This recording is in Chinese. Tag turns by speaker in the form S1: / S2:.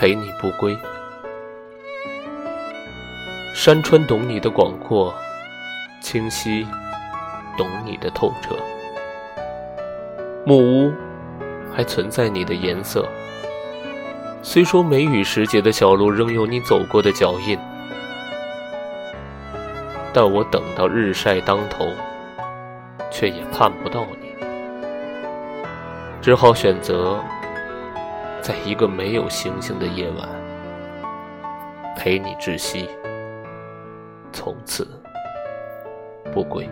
S1: 陪你不归。山川懂你的广阔，清溪懂你的透彻，木屋还存在你的颜色。虽说梅雨时节的小路仍有你走过的脚印，但我等到日晒当头，却也看不到你，只好选择在一个没有星星的夜晚，陪你窒息。从此不归。